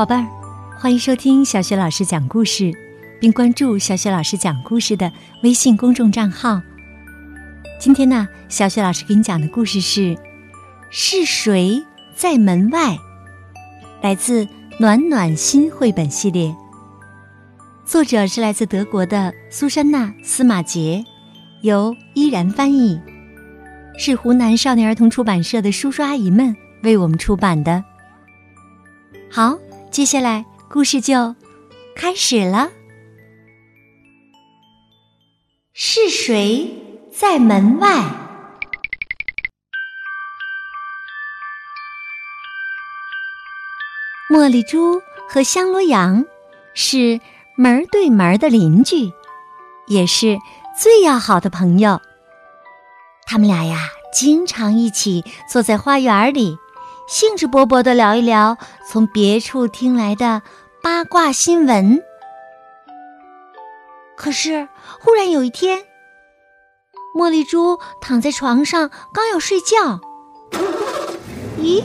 宝贝儿，欢迎收听小雪老师讲故事，并关注小雪老师讲故事的微信公众账号。今天呢，小雪老师给你讲的故事是：是谁在门外？来自《暖暖心》绘本系列，作者是来自德国的苏珊娜·司马杰，由依然翻译，是湖南少年儿童出版社的叔叔阿姨们为我们出版的。好。接下来，故事就开始了。是谁在门外？茉莉猪和香罗羊是门对门的邻居，也是最要好的朋友。他们俩呀，经常一起坐在花园里。兴致勃勃地聊一聊从别处听来的八卦新闻。可是，忽然有一天，茉莉猪躺在床上，刚要睡觉，咦，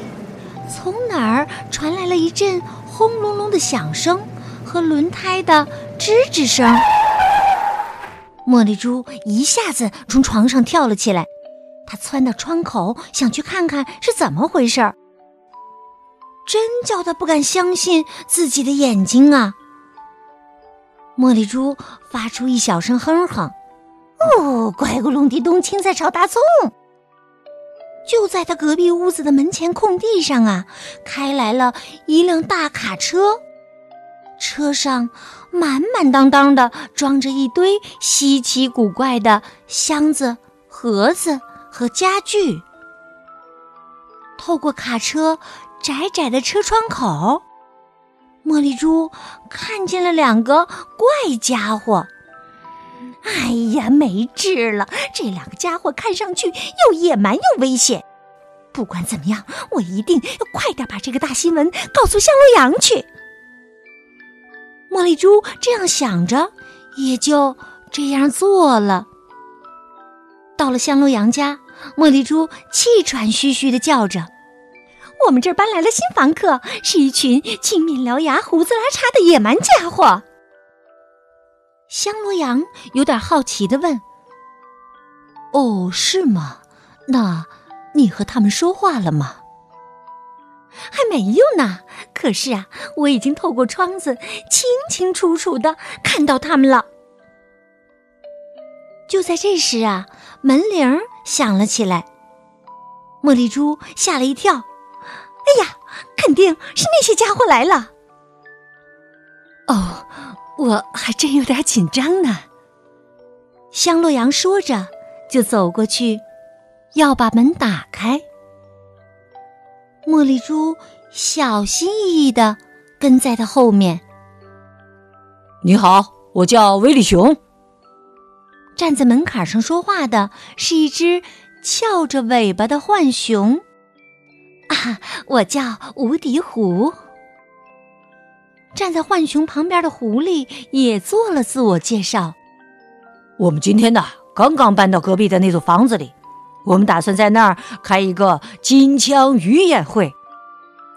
从哪儿传来了一阵轰隆隆的响声和轮胎的吱吱声？茉莉猪一下子从床上跳了起来，它窜到窗口，想去看看是怎么回事儿。真叫他不敢相信自己的眼睛啊！茉莉猪发出一小声哼哼：“哦，乖咕隆地咚，青菜炒大葱。”就在他隔壁屋子的门前空地上啊，开来了一辆大卡车，车上满满当当的装着一堆稀奇古怪的箱子、盒子和家具。透过卡车。窄窄的车窗口，茉莉猪看见了两个怪家伙。哎呀，没治了！这两个家伙看上去又野蛮又危险。不管怎么样，我一定要快点把这个大新闻告诉香罗羊去。茉莉猪这样想着，也就这样做了。到了香罗羊家，茉莉猪气喘吁吁的叫着。我们这儿搬来了新房客，是一群青面獠牙、胡子拉碴的野蛮家伙。香罗羊有点好奇的问：“哦，是吗？那你和他们说话了吗？”“还没有呢。可是啊，我已经透过窗子清清楚楚的看到他们了。”就在这时啊，门铃响了起来。茉莉猪吓了一跳。哎呀，肯定是那些家伙来了。哦，我还真有点紧张呢。香洛阳说着，就走过去，要把门打开。茉莉珠小心翼翼的跟在他后面。你好，我叫威利熊。站在门槛上说话的是一只翘着尾巴的浣熊。啊，我叫无敌狐。站在浣熊旁边的狐狸也做了自我介绍。我们今天呢，刚刚搬到隔壁的那座房子里，我们打算在那儿开一个金枪鱼宴会。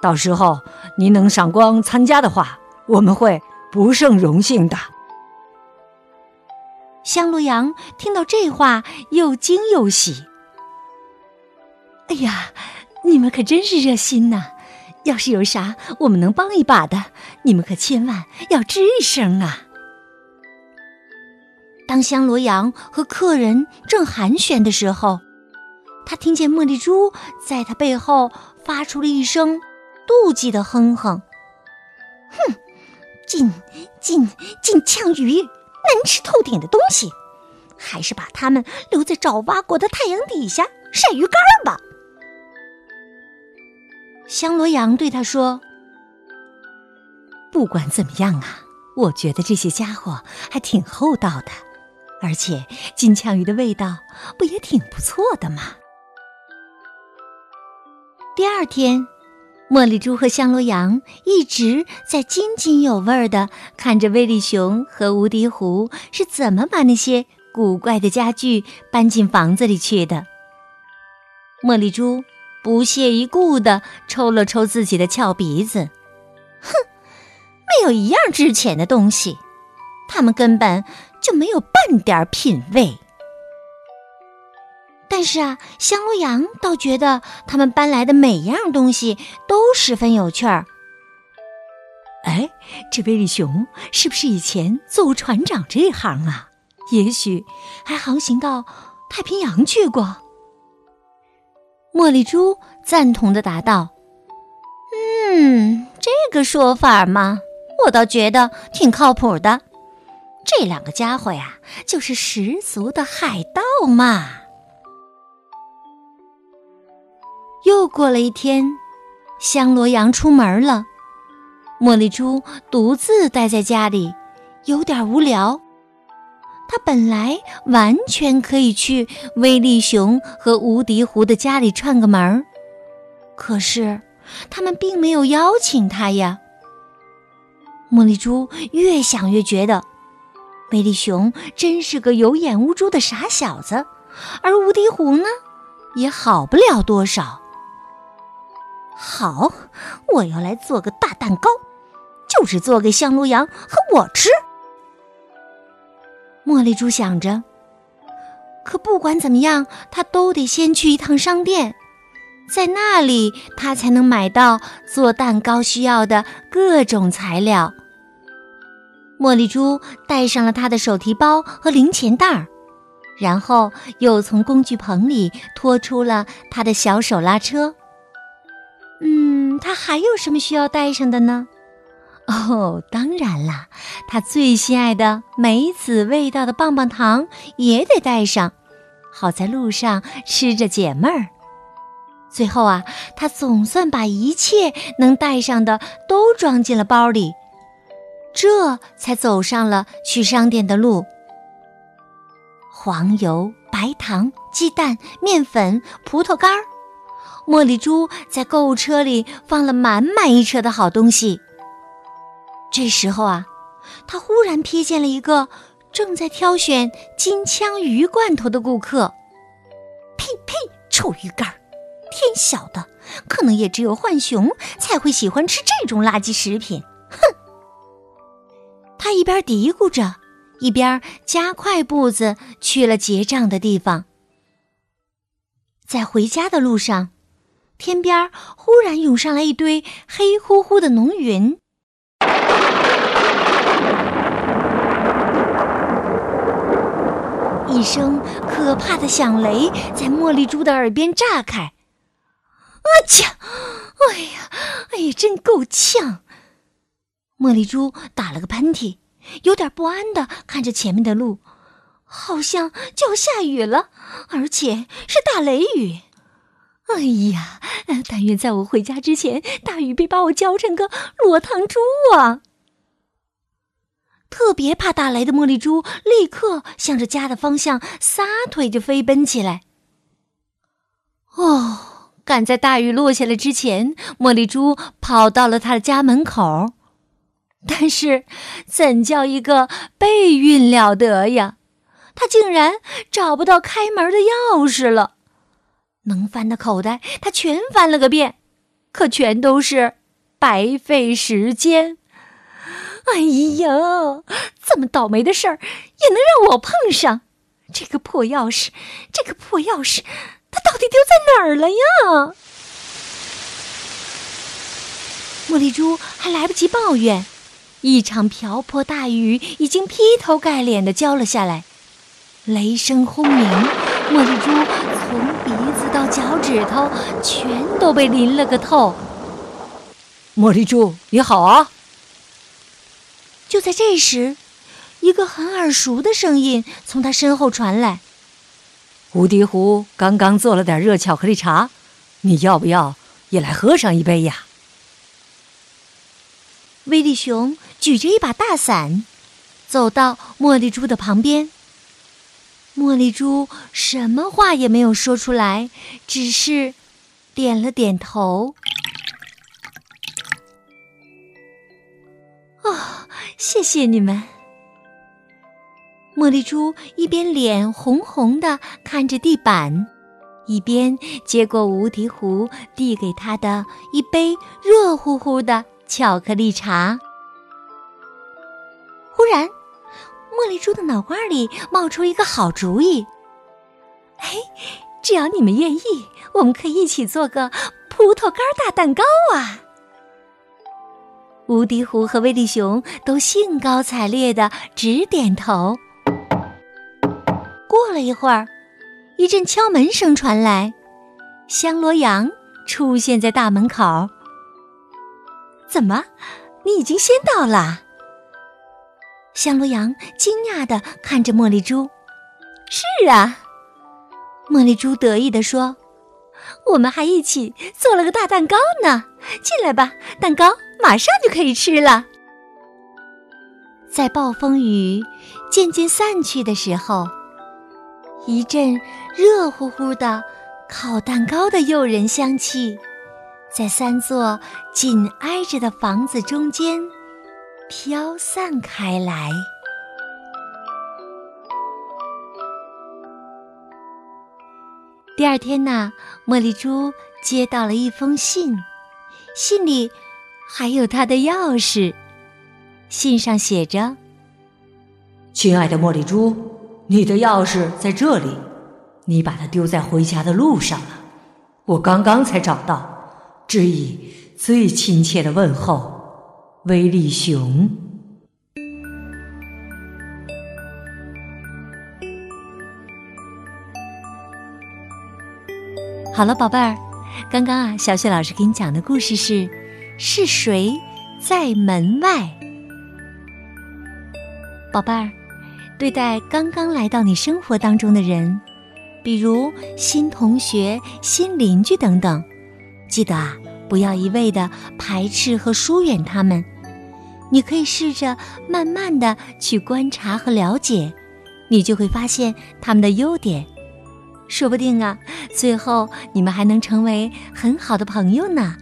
到时候您能赏光参加的话，我们会不胜荣幸的。香炉羊听到这话，又惊又喜。哎呀！你们可真是热心呐！要是有啥我们能帮一把的，你们可千万要吱一声啊！当香罗阳和客人正寒暄的时候，他听见茉莉猪在他背后发出了一声妒忌的哼哼：“哼，金金金枪鱼，难吃透顶的东西，还是把它们留在爪哇国的太阳底下晒鱼干吧。”香罗阳对他说：“不管怎么样啊，我觉得这些家伙还挺厚道的，而且金枪鱼的味道不也挺不错的吗？”第二天，茉莉猪和香罗阳一直在津津有味的看着威利熊和无敌狐是怎么把那些古怪的家具搬进房子里去的。茉莉猪。不屑一顾的抽了抽自己的翘鼻子，哼，没有一样值钱的东西，他们根本就没有半点品味。但是啊，香炉羊倒觉得他们搬来的每样东西都十分有趣儿。哎，这威利熊是不是以前做船长这一行啊？也许还航行到太平洋去过。茉莉珠赞同的答道：“嗯，这个说法嘛，我倒觉得挺靠谱的。这两个家伙呀，就是十足的海盗嘛。”又过了一天，香罗羊出门了，茉莉珠独自待在家里，有点无聊。他本来完全可以去威力熊和无敌狐的家里串个门儿，可是他们并没有邀请他呀。茉莉猪越想越觉得，威力熊真是个有眼无珠的傻小子，而无敌狐呢，也好不了多少。好，我要来做个大蛋糕，就是做给香炉羊和我吃。茉莉猪想着，可不管怎么样，他都得先去一趟商店，在那里他才能买到做蛋糕需要的各种材料。茉莉猪带上了他的手提包和零钱袋儿，然后又从工具棚里拖出了他的小手拉车。嗯，他还有什么需要带上的呢？哦，当然啦，他最心爱的梅子味道的棒棒糖也得带上，好在路上吃着解闷儿。最后啊，他总算把一切能带上的都装进了包里，这才走上了去商店的路。黄油、白糖、鸡蛋、面粉、葡萄干儿。茉莉猪在购物车里放了满满一车的好东西。这时候啊，他忽然瞥见了一个正在挑选金枪鱼罐头的顾客。呸呸，臭鱼干！天晓得，可能也只有浣熊才会喜欢吃这种垃圾食品。哼！他一边嘀咕着，一边加快步子去了结账的地方。在回家的路上。天边忽然涌上来一堆黑乎乎的浓云，一声可怕的响雷在茉莉猪的耳边炸开。啊切！哎呀，哎呀，真够呛！茉莉猪打了个喷嚏，有点不安的看着前面的路，好像就要下雨了，而且是大雷雨。哎呀！但愿在我回家之前，大雨别把我浇成个落汤猪啊！特别怕打雷的茉莉猪立刻向着家的方向撒腿就飞奔起来。哦，赶在大雨落下来之前，茉莉猪跑到了他的家门口。但是，怎叫一个背运了得呀！他竟然找不到开门的钥匙了。能翻的口袋，他全翻了个遍，可全都是白费时间。哎呀，这么倒霉的事儿也能让我碰上！这个破钥匙，这个破钥匙，它到底丢在哪儿了呀？茉莉珠还来不及抱怨，一场瓢泼大雨已经劈头盖脸的浇了下来，雷声轰鸣，茉莉珠从鼻子。到脚趾头全都被淋了个透。茉莉珠，你好啊！就在这时，一个很耳熟的声音从他身后传来：“无敌湖刚刚做了点热巧克力茶，你要不要也来喝上一杯呀？”威利熊举着一把大伞，走到茉莉猪的旁边。茉莉猪什么话也没有说出来，只是点了点头。谢谢你们。茉莉猪一边脸红红的看着地板，一边接过无敌壶递给他的一杯热乎乎的巧克力茶。忽然，茉莉猪的脑瓜里冒出一个好主意。嘿，只要你们愿意，我们可以一起做个葡萄干大蛋糕啊！无敌狐和威力熊都兴高采烈的直点头。过了一会儿，一阵敲门声传来，香罗羊出现在大门口。怎么，你已经先到了？香罗羊惊讶的看着茉莉猪。是啊，茉莉猪得意的说：“我们还一起做了个大蛋糕呢。进来吧，蛋糕马上就可以吃了。”在暴风雨渐渐散去的时候，一阵热乎乎的烤蛋糕的诱人香气，在三座紧挨着的房子中间。飘散开来。第二天呢，茉莉猪接到了一封信，信里还有他的钥匙。信上写着：“亲爱的茉莉珠，你的钥匙在这里，你把它丢在回家的路上了。我刚刚才找到，致以最亲切的问候。”威力熊，好了，宝贝儿，刚刚啊，小雪老师给你讲的故事是：是谁在门外？宝贝儿，对待刚刚来到你生活当中的人，比如新同学、新邻居等等，记得啊，不要一味的排斥和疏远他们。你可以试着慢慢的去观察和了解，你就会发现他们的优点，说不定啊，最后你们还能成为很好的朋友呢。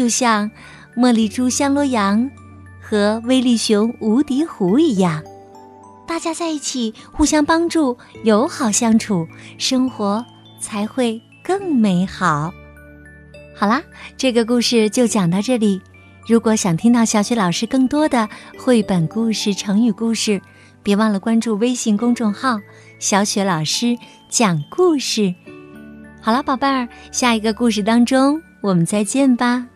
就像茉莉猪香罗羊和威力熊无敌狐一样，大家在一起互相帮助，友好相处，生活才会更美好。好啦，这个故事就讲到这里。如果想听到小雪老师更多的绘本故事、成语故事，别忘了关注微信公众号“小雪老师讲故事”。好了，宝贝儿，下一个故事当中我们再见吧。